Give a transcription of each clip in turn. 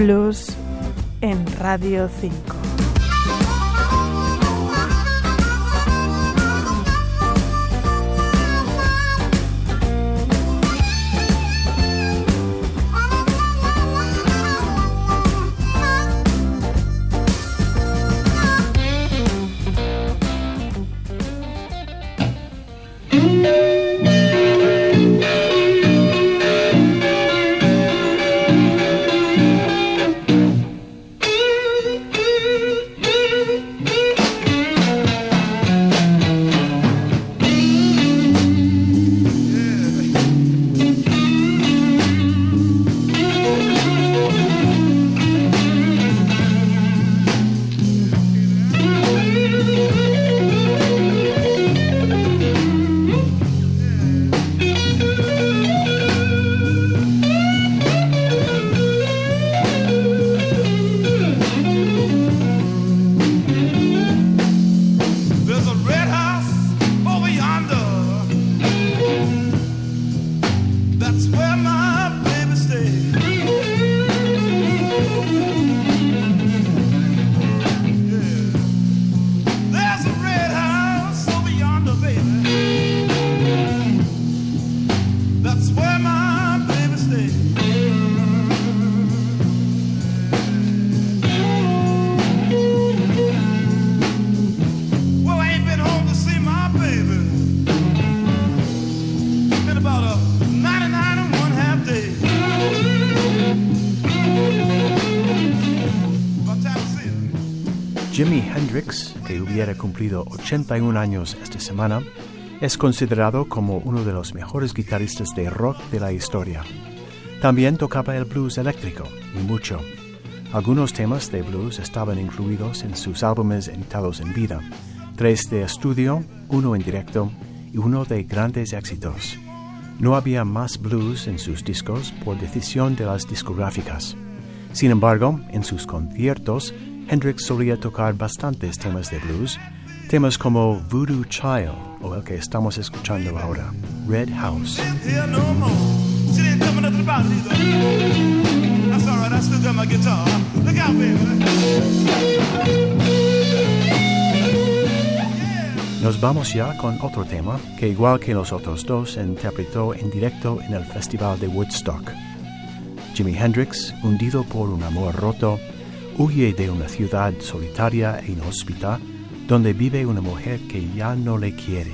Blues en Radio 5. Que hubiera cumplido 81 años esta semana, es considerado como uno de los mejores guitarristas de rock de la historia. También tocaba el blues eléctrico, y mucho. Algunos temas de blues estaban incluidos en sus álbumes editados en vida, tres de estudio, uno en directo y uno de grandes éxitos. No había más blues en sus discos por decisión de las discográficas. Sin embargo, en sus conciertos, Hendrix solía tocar bastantes temas de blues, temas como Voodoo Child o el que estamos escuchando ahora, Red House. Nos vamos ya con otro tema que igual que los otros dos interpretó en directo en el Festival de Woodstock. Jimi Hendrix, hundido por un amor roto, huye de una ciudad solitaria e inhóspita donde vive una mujer que ya no le quiere.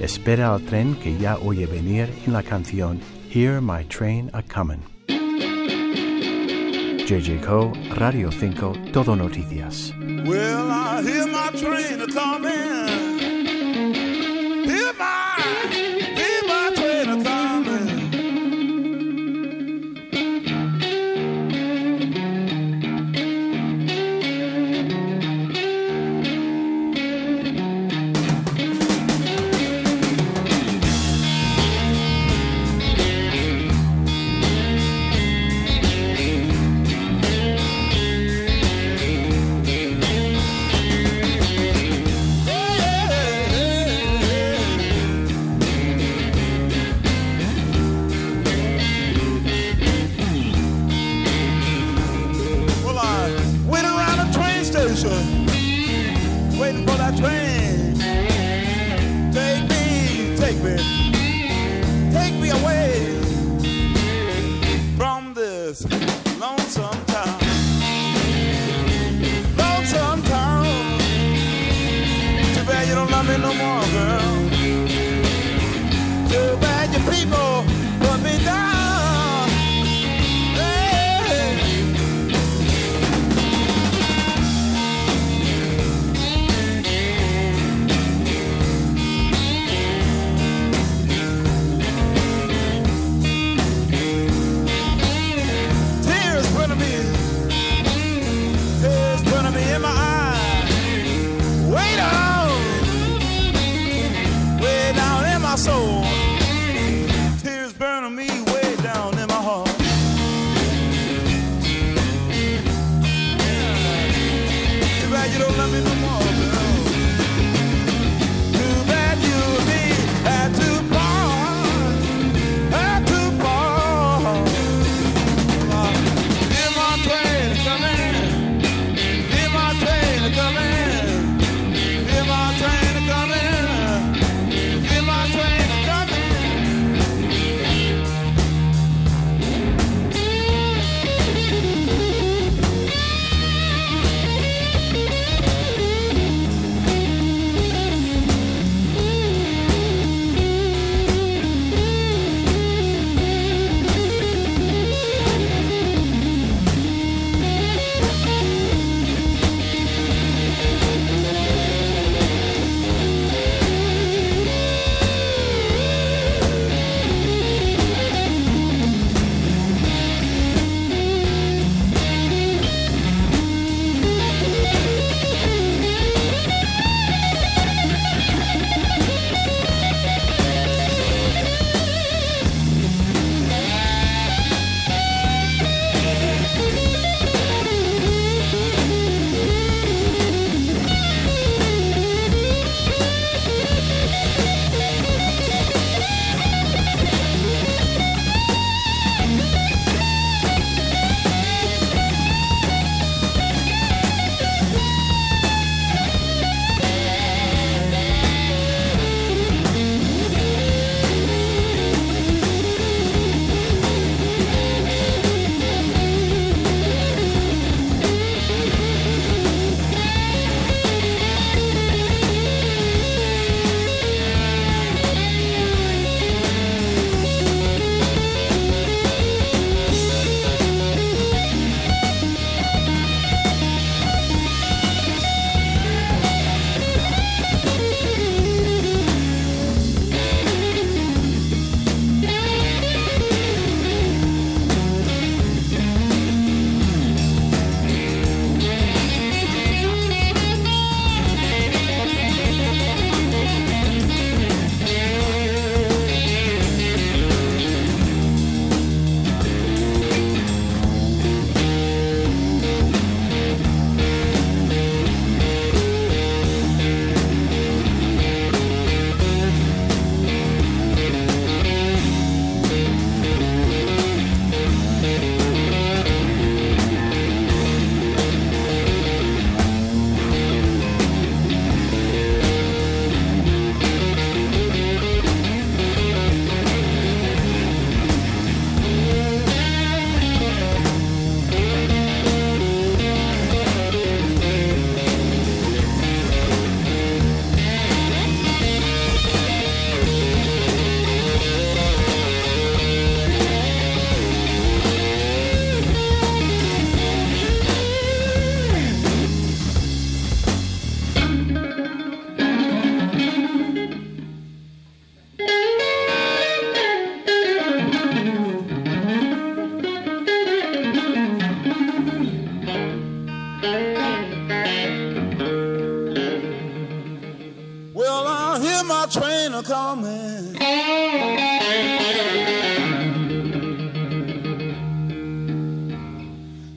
Espera al tren que ya oye venir en la canción Hear My Train A Comin'. JJ Co, Radio 5, Todo Noticias. Well, I hear my train a coming. Hear my,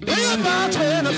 If I turn a